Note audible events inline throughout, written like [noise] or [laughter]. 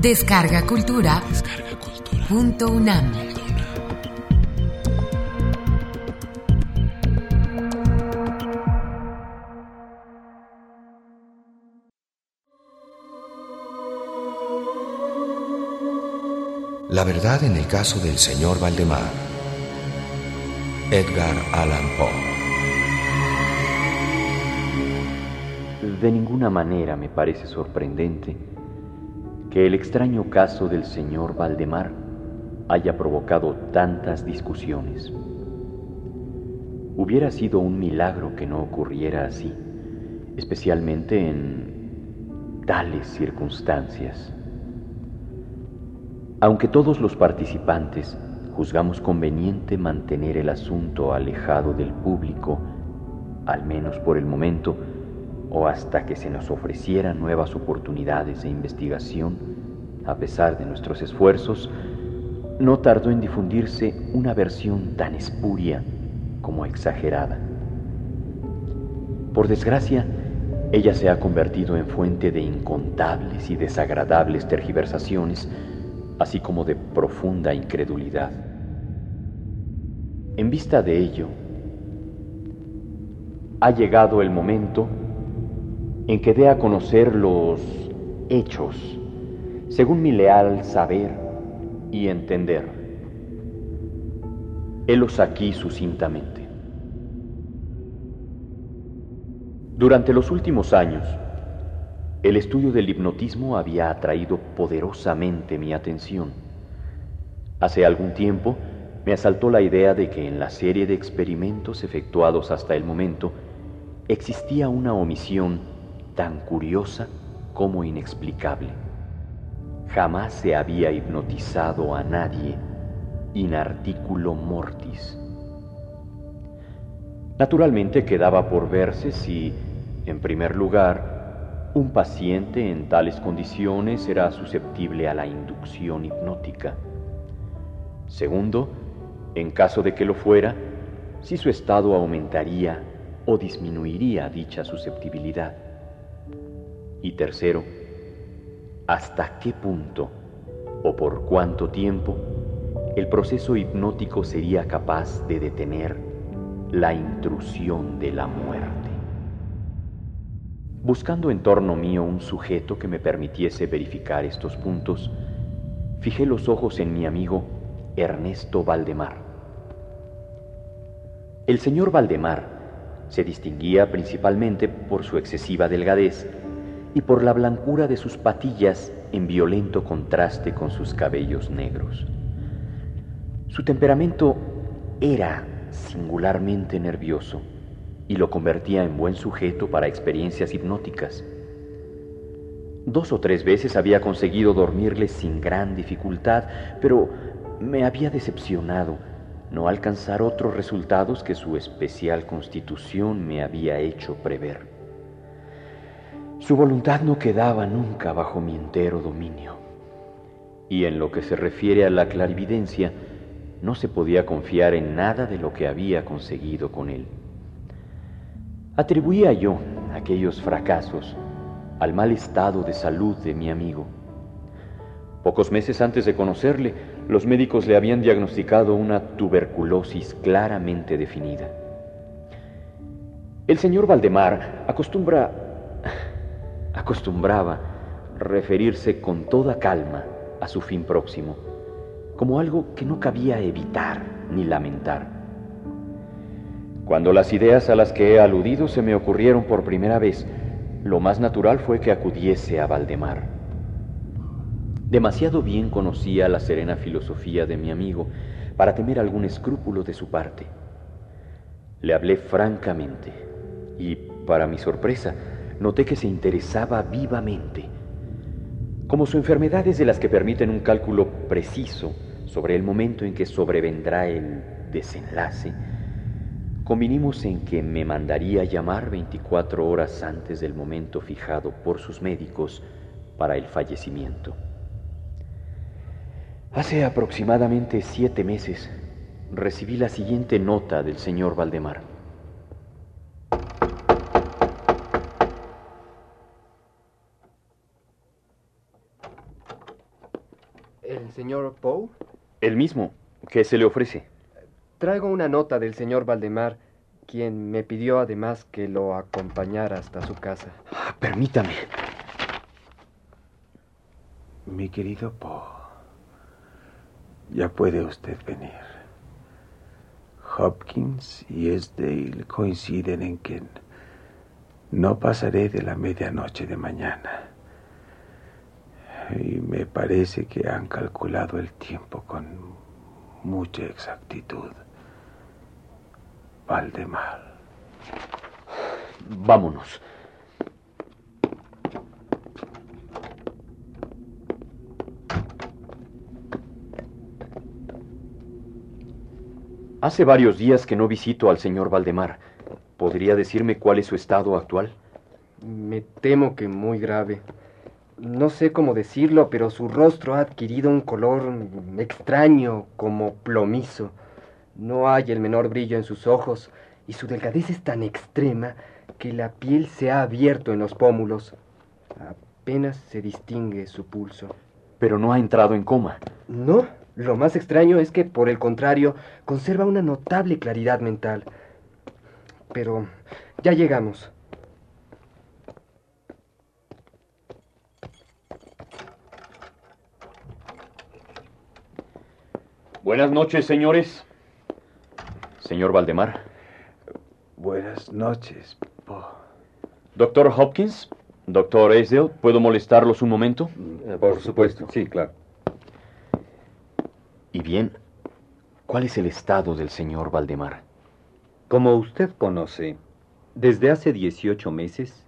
Descarga Cultura. Punto UNAM. La verdad en el caso del señor Valdemar. Edgar Allan Poe. De ninguna manera me parece sorprendente que el extraño caso del señor Valdemar haya provocado tantas discusiones. Hubiera sido un milagro que no ocurriera así, especialmente en tales circunstancias. Aunque todos los participantes juzgamos conveniente mantener el asunto alejado del público, al menos por el momento, o hasta que se nos ofrecieran nuevas oportunidades de investigación, a pesar de nuestros esfuerzos, no tardó en difundirse una versión tan espuria como exagerada. Por desgracia, ella se ha convertido en fuente de incontables y desagradables tergiversaciones, así como de profunda incredulidad. En vista de ello, ha llegado el momento en que dé a conocer los hechos, según mi leal saber y entender. Helos aquí sucintamente. Durante los últimos años, el estudio del hipnotismo había atraído poderosamente mi atención. Hace algún tiempo me asaltó la idea de que en la serie de experimentos efectuados hasta el momento existía una omisión tan curiosa como inexplicable. Jamás se había hipnotizado a nadie in articulo mortis. Naturalmente quedaba por verse si, en primer lugar, un paciente en tales condiciones era susceptible a la inducción hipnótica. Segundo, en caso de que lo fuera, si su estado aumentaría o disminuiría dicha susceptibilidad. Y tercero, hasta qué punto o por cuánto tiempo el proceso hipnótico sería capaz de detener la intrusión de la muerte. Buscando en torno mío un sujeto que me permitiese verificar estos puntos, fijé los ojos en mi amigo Ernesto Valdemar. El señor Valdemar se distinguía principalmente por su excesiva delgadez y por la blancura de sus patillas en violento contraste con sus cabellos negros. Su temperamento era singularmente nervioso y lo convertía en buen sujeto para experiencias hipnóticas. Dos o tres veces había conseguido dormirle sin gran dificultad, pero me había decepcionado no alcanzar otros resultados que su especial constitución me había hecho prever. Su voluntad no quedaba nunca bajo mi entero dominio. Y en lo que se refiere a la clarividencia, no se podía confiar en nada de lo que había conseguido con él. Atribuía yo aquellos fracasos al mal estado de salud de mi amigo. Pocos meses antes de conocerle, los médicos le habían diagnosticado una tuberculosis claramente definida. El señor Valdemar acostumbra acostumbraba referirse con toda calma a su fin próximo, como algo que no cabía evitar ni lamentar. Cuando las ideas a las que he aludido se me ocurrieron por primera vez, lo más natural fue que acudiese a Valdemar. Demasiado bien conocía la serena filosofía de mi amigo para temer algún escrúpulo de su parte. Le hablé francamente y, para mi sorpresa, noté que se interesaba vivamente. Como su enfermedad es de las que permiten un cálculo preciso sobre el momento en que sobrevendrá el desenlace, convinimos en que me mandaría llamar 24 horas antes del momento fijado por sus médicos para el fallecimiento. Hace aproximadamente siete meses recibí la siguiente nota del señor Valdemar. ¿El señor Poe? El mismo. ¿Qué se le ofrece? Traigo una nota del señor Valdemar, quien me pidió además que lo acompañara hasta su casa. Ah, permítame. Mi querido Poe, ya puede usted venir. Hopkins y Esdale coinciden en que no pasaré de la medianoche de mañana. Y me parece que han calculado el tiempo con mucha exactitud. Valdemar. Vámonos. Hace varios días que no visito al señor Valdemar. ¿Podría decirme cuál es su estado actual? Me temo que muy grave. No sé cómo decirlo, pero su rostro ha adquirido un color extraño, como plomizo. No hay el menor brillo en sus ojos, y su delgadez es tan extrema que la piel se ha abierto en los pómulos. Apenas se distingue su pulso. Pero no ha entrado en coma. No, lo más extraño es que, por el contrario, conserva una notable claridad mental. Pero ya llegamos. Buenas noches, señores. Señor Valdemar. Buenas noches. Doctor Hopkins, doctor Esdale, ¿puedo molestarlos un momento? Eh, por supuesto, sí, claro. Y bien, ¿cuál es el estado del señor Valdemar? Como usted conoce, desde hace 18 meses,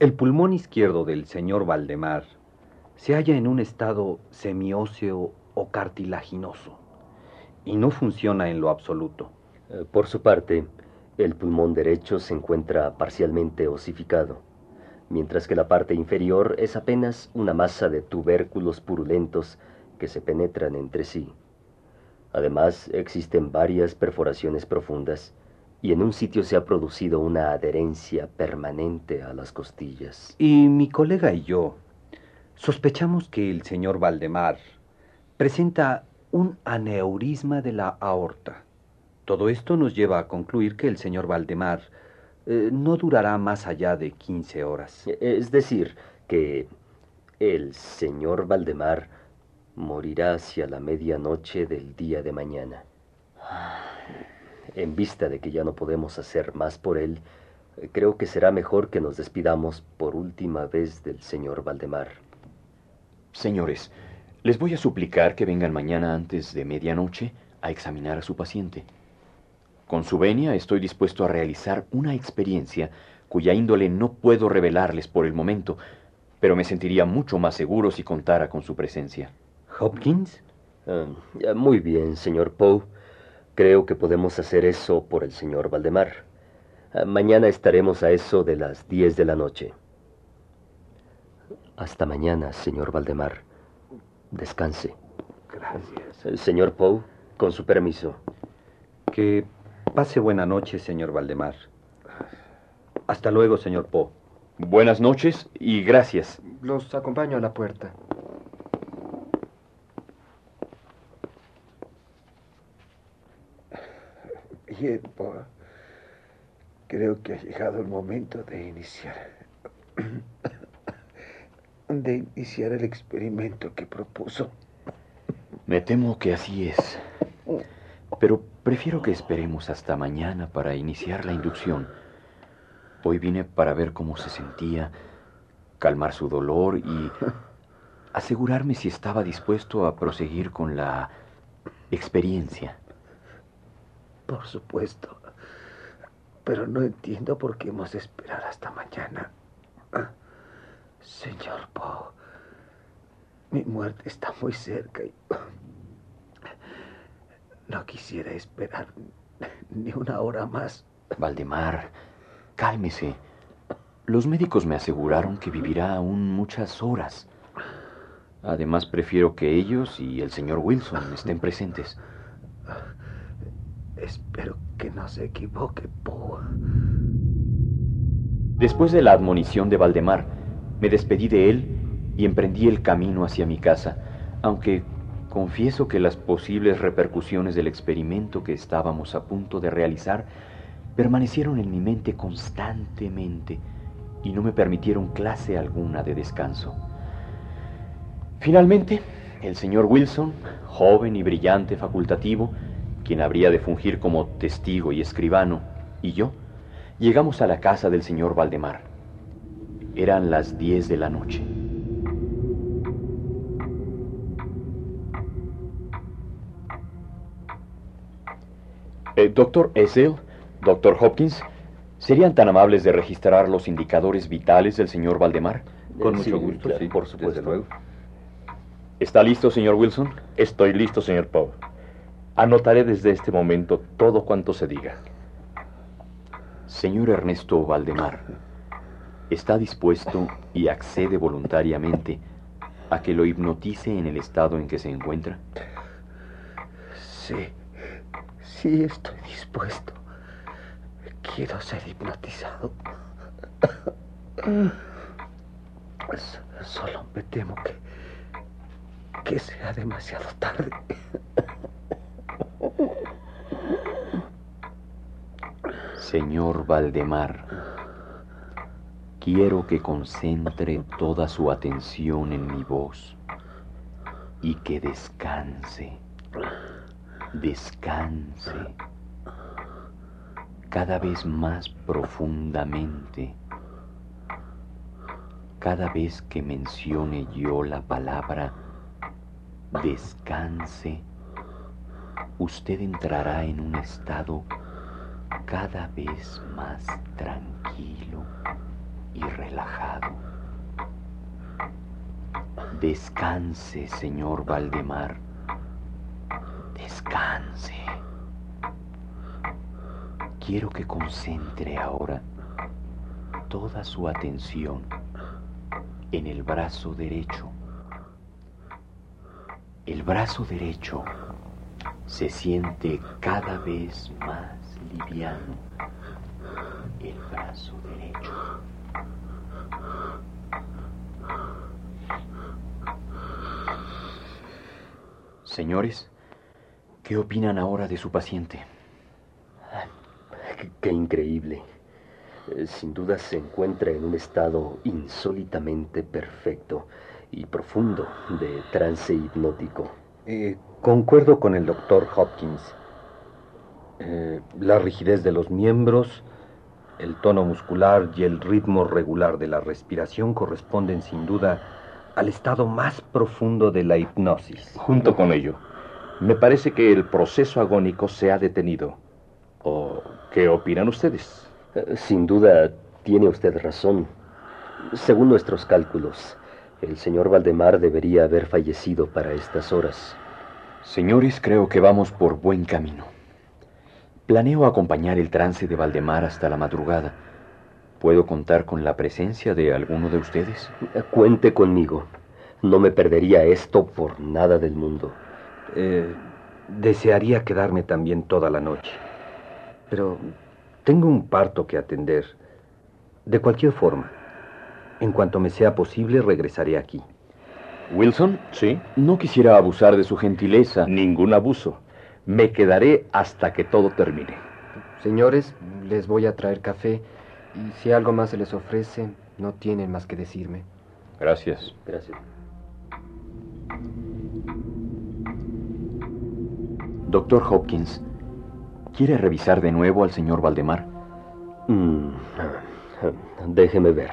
el pulmón izquierdo del señor Valdemar se halla en un estado semióseo o cartilaginoso y no funciona en lo absoluto. Eh, por su parte, el pulmón derecho se encuentra parcialmente osificado, mientras que la parte inferior es apenas una masa de tubérculos purulentos que se penetran entre sí. Además, existen varias perforaciones profundas y en un sitio se ha producido una adherencia permanente a las costillas. Y mi colega y yo sospechamos que el señor Valdemar presenta un aneurisma de la aorta. Todo esto nos lleva a concluir que el señor Valdemar eh, no durará más allá de 15 horas. Es decir, que el señor Valdemar morirá hacia la medianoche del día de mañana. En vista de que ya no podemos hacer más por él, creo que será mejor que nos despidamos por última vez del señor Valdemar. Señores, les voy a suplicar que vengan mañana antes de medianoche a examinar a su paciente. Con su venia estoy dispuesto a realizar una experiencia cuya índole no puedo revelarles por el momento, pero me sentiría mucho más seguro si contara con su presencia. ¿Hopkins? Ah, muy bien, señor Poe. Creo que podemos hacer eso por el señor Valdemar. Ah, mañana estaremos a eso de las diez de la noche. Hasta mañana, señor Valdemar. Descanse. Gracias. señor Poe, con su permiso. Que pase buena noche, señor Valdemar. Hasta luego, señor Poe. Buenas noches y gracias. Los acompaño a la puerta. Bien, Poe. Creo que ha llegado el momento de iniciar. De iniciar el experimento que propuso. Me temo que así es. Pero prefiero que esperemos hasta mañana para iniciar la inducción. Hoy vine para ver cómo se sentía, calmar su dolor y [laughs] asegurarme si estaba dispuesto a proseguir con la experiencia. Por supuesto. Pero no entiendo por qué hemos de esperar hasta mañana. Señor Poe, mi muerte está muy cerca y no quisiera esperar ni una hora más. Valdemar, cálmese. Los médicos me aseguraron que vivirá aún muchas horas. Además, prefiero que ellos y el señor Wilson estén presentes. Espero que no se equivoque, Poe. Después de la admonición de Valdemar, me despedí de él y emprendí el camino hacia mi casa, aunque Confieso que las posibles repercusiones del experimento que estábamos a punto de realizar permanecieron en mi mente constantemente y no me permitieron clase alguna de descanso. Finalmente, el señor Wilson, joven y brillante facultativo, quien habría de fungir como testigo y escribano, y yo, llegamos a la casa del señor Valdemar. Eran las diez de la noche. Eh, doctor Essel, doctor Hopkins, ¿serían tan amables de registrar los indicadores vitales del señor Valdemar? Con mucho gusto, sí, por supuesto. Desde luego. ¿Está listo, señor Wilson? Estoy listo, señor Poe. Anotaré desde este momento todo cuanto se diga. Señor Ernesto Valdemar, ¿está dispuesto y accede voluntariamente a que lo hipnotice en el estado en que se encuentra? Sí. Sí, estoy dispuesto. Quiero ser hipnotizado. Solo me temo que. que sea demasiado tarde. Señor Valdemar, quiero que concentre toda su atención en mi voz y que descanse descanse cada vez más profundamente. Cada vez que mencione yo la palabra descanse, usted entrará en un estado cada vez más tranquilo y relajado. Descanse, señor Valdemar Descanse. Quiero que concentre ahora toda su atención en el brazo derecho. El brazo derecho se siente cada vez más liviano. El brazo derecho. Señores, ¿Qué opinan ahora de su paciente? Qué, increíble. Eh, sin duda se encuentra en un estado insólitamente perfecto y profundo de trance hipnótico. Eh, concuerdo con el doctor Hopkins. Eh, la rigidez de los miembros, el tono muscular y el ritmo regular de la respiración corresponden sin duda al estado más profundo de la hipnosis. Junto con ello, me parece que el proceso agónico se ha detenido. ¿O qué opinan ustedes? Eh, sin duda, tiene usted razón. Según nuestros cálculos, el señor Valdemar debería haber fallecido para estas horas. Señores, creo que vamos por buen camino. Planeo acompañar el trance de Valdemar hasta la madrugada. ¿Puedo contar con la presencia de alguno de ustedes? Cuente conmigo. No me perdería esto por nada del mundo. Eh, desearía quedarme también toda la noche. Pero tengo un parto que atender. De cualquier forma, en cuanto me sea posible, regresaré aquí. Wilson, sí. No quisiera abusar de su gentileza. Ningún abuso. Me quedaré hasta que todo termine. Señores, les voy a traer café y si algo más se les ofrece, no tienen más que decirme. Gracias. Gracias. Doctor Hopkins, ¿quiere revisar de nuevo al señor Valdemar? Mm, déjeme ver.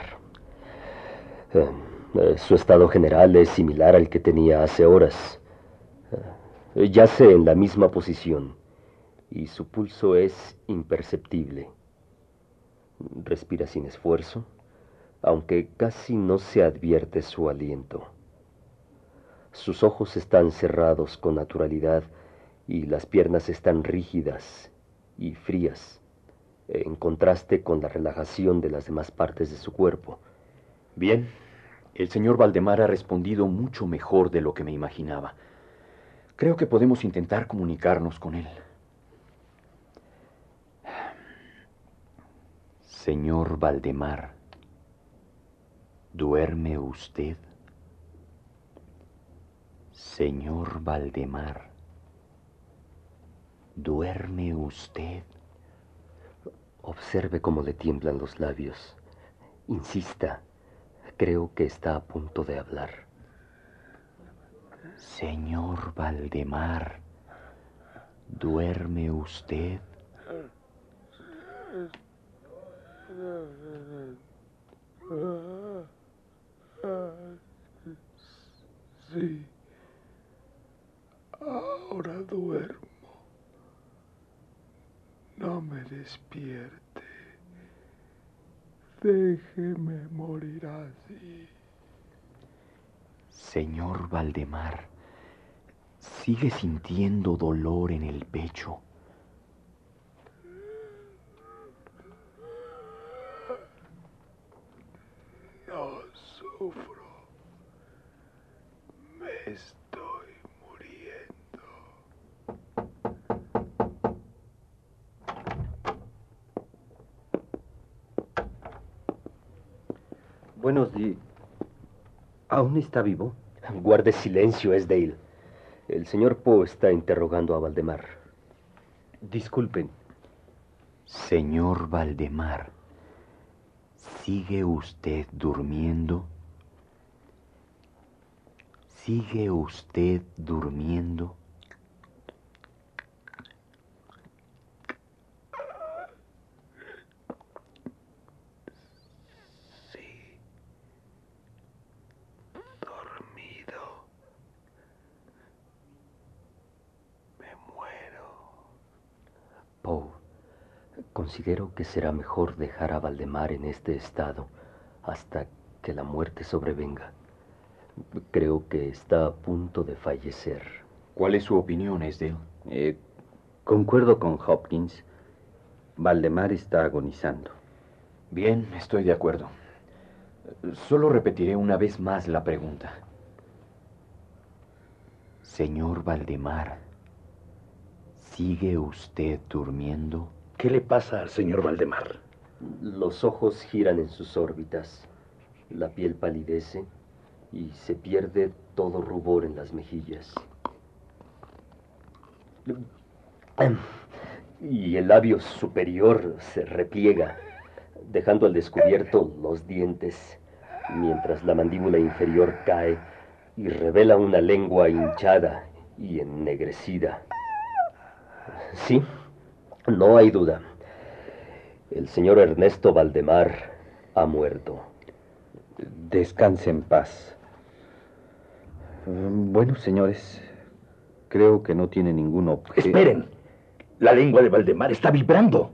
Eh, su estado general es similar al que tenía hace horas. Eh, yace en la misma posición y su pulso es imperceptible. Respira sin esfuerzo, aunque casi no se advierte su aliento. Sus ojos están cerrados con naturalidad y las piernas están rígidas y frías, en contraste con la relajación de las demás partes de su cuerpo. Bien, el señor Valdemar ha respondido mucho mejor de lo que me imaginaba. Creo que podemos intentar comunicarnos con él. Señor Valdemar, ¿duerme usted? Señor Valdemar, ¿duerme usted? Observe cómo le tiemblan los labios. Insista. Creo que está a punto de hablar. Señor Valdemar, ¿duerme usted? Sí. Ahora duermo. No me despierte. Déjeme morir así. Señor Valdemar, ¿sigue sintiendo dolor en el pecho? No sufro. Me estoy muriendo. Buenos días. ¿Aún está vivo? Guarde silencio, Esdale. El señor Poe está interrogando a Valdemar. Disculpen. Señor Valdemar, ¿sigue usted durmiendo? ¿Sigue usted durmiendo? Sí. Dormido. Me muero. Poe, considero que será mejor dejar a Valdemar en este estado hasta que la muerte sobrevenga. Creo que está a punto de fallecer. ¿Cuál es su opinión, Esdale? Eh, concuerdo con Hopkins. Valdemar está agonizando. Bien, estoy de acuerdo. Solo repetiré una vez más la pregunta. Señor Valdemar, ¿sigue usted durmiendo? ¿Qué le pasa al señor Valdemar? Los ojos giran en sus órbitas, la piel palidece y se pierde todo rubor en las mejillas. Y el labio superior se repliega, dejando al descubierto los dientes, mientras la mandíbula inferior cae y revela una lengua hinchada y ennegrecida. Sí, no hay duda. El señor Ernesto Valdemar ha muerto. Descanse en paz. Bueno, señores, creo que no tiene ningún objeto. Esperen. La lengua de Valdemar está vibrando.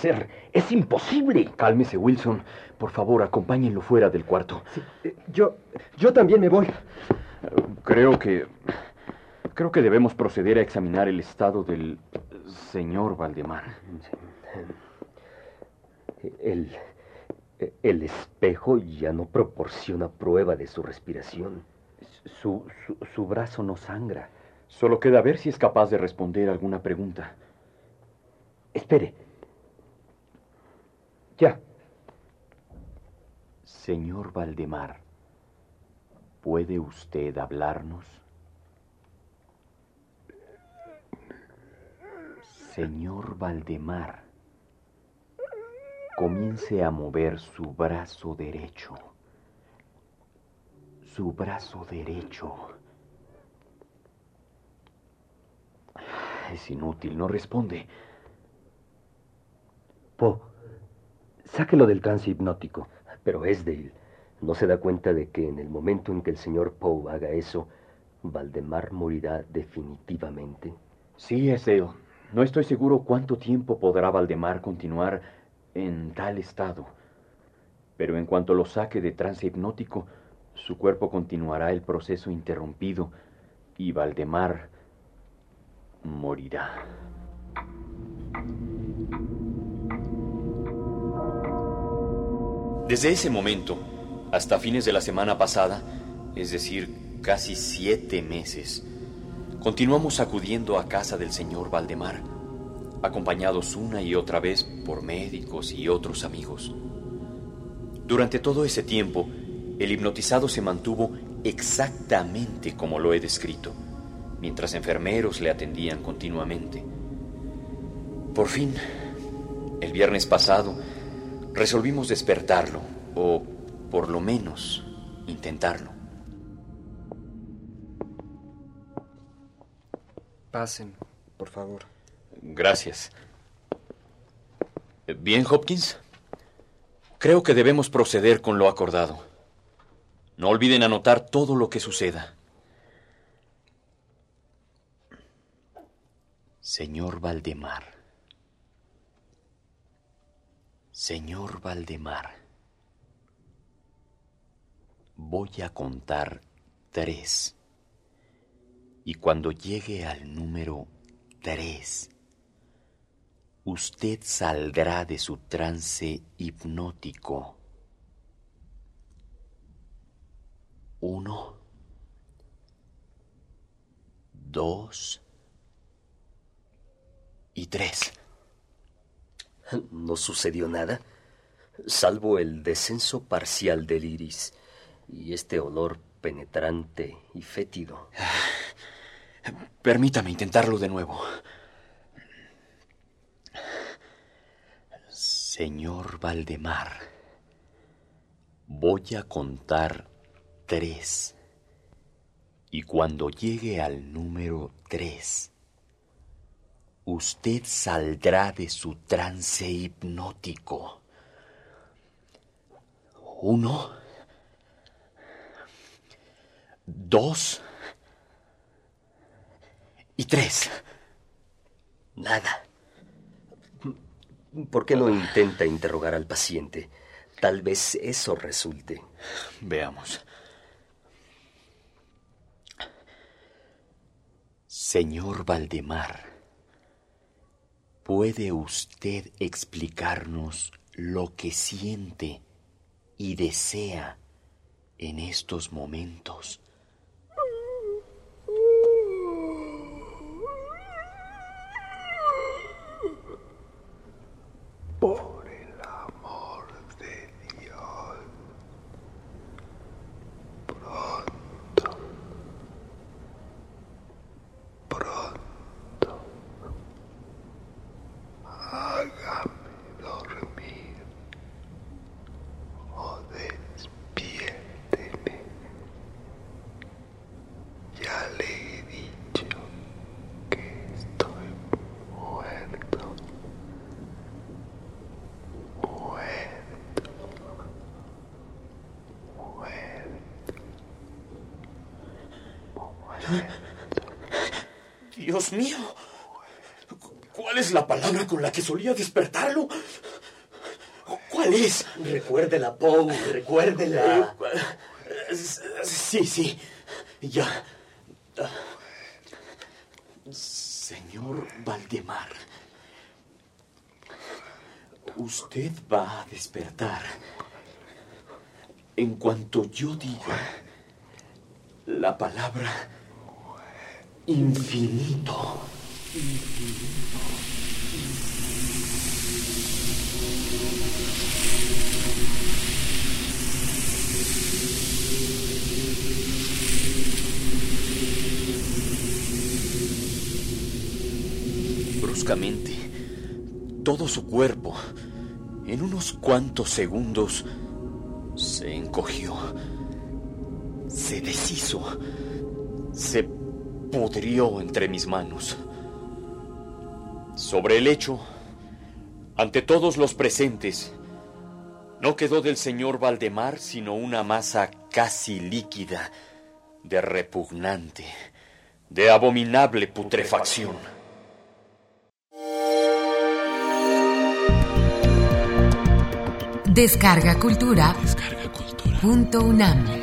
Ser. Es imposible. Cálmese, Wilson. Por favor, acompáñenlo fuera del cuarto. Eh, Yo, yo también me voy. Creo que... Creo que debemos proceder a examinar el estado del señor Valdemar. El, el espejo ya no proporciona prueba de su respiración. Su, su, su brazo no sangra. Solo queda ver si es capaz de responder alguna pregunta. Espere. Ya. Señor Valdemar, ¿puede usted hablarnos? Señor Valdemar, comience a mover su brazo derecho. Su brazo derecho. Es inútil, no responde. Poe, sáquelo del trance hipnótico. Pero Esdale no se da cuenta de que en el momento en que el señor Poe haga eso, Valdemar morirá definitivamente. Sí, Esdale. No estoy seguro cuánto tiempo podrá Valdemar continuar en tal estado. Pero en cuanto lo saque de trance hipnótico, su cuerpo continuará el proceso interrumpido y Valdemar morirá. Desde ese momento, hasta fines de la semana pasada, es decir, casi siete meses, continuamos acudiendo a casa del señor Valdemar, acompañados una y otra vez por médicos y otros amigos. Durante todo ese tiempo, el hipnotizado se mantuvo exactamente como lo he descrito, mientras enfermeros le atendían continuamente. Por fin, el viernes pasado, resolvimos despertarlo, o por lo menos intentarlo. Pasen, por favor. Gracias. Bien, Hopkins. Creo que debemos proceder con lo acordado. No olviden anotar todo lo que suceda. Señor Valdemar. Señor Valdemar. Voy a contar tres. Y cuando llegue al número tres, usted saldrá de su trance hipnótico. Uno, dos y tres. [laughs] No sucedió nada, salvo el descenso parcial del iris y este olor penetrante y fétido. [sighs] Permítame intentarlo de nuevo. Señor Valdemar, voy a contar tres. Y cuando llegue al número tres, usted saldrá de su trance hipnótico. Uno, dos y tres. Nada. ¿Por qué no intenta interrogar al paciente? Tal vez eso resulte. Veamos. Señor Valdemar, ¿puede usted explicarnos lo que siente y desea en estos momentos? Por el amor de Dios. Pronto. Pronto. Hágame dormir. O despiérteme. Ya le he dicho que estoy muerto. Muerto. Dios mío. ¿Cuál es la palabra con la que solía despertarlo? ¿Cuál es? Recuérdela, Poe, recuérdela. Sí, sí. Ya. Señor Valdemar, usted va a despertar en cuanto yo diga la palabra infinito. Bruscamente, todo su cuerpo, en unos cuantos segundos, se encogió, se deshizo, se pudrió entre mis manos. Sobre el lecho, ante todos los presentes, no quedó del señor Valdemar sino una masa casi líquida, de repugnante, de abominable putrefacción. Descarga Cultura. Punto UNAM.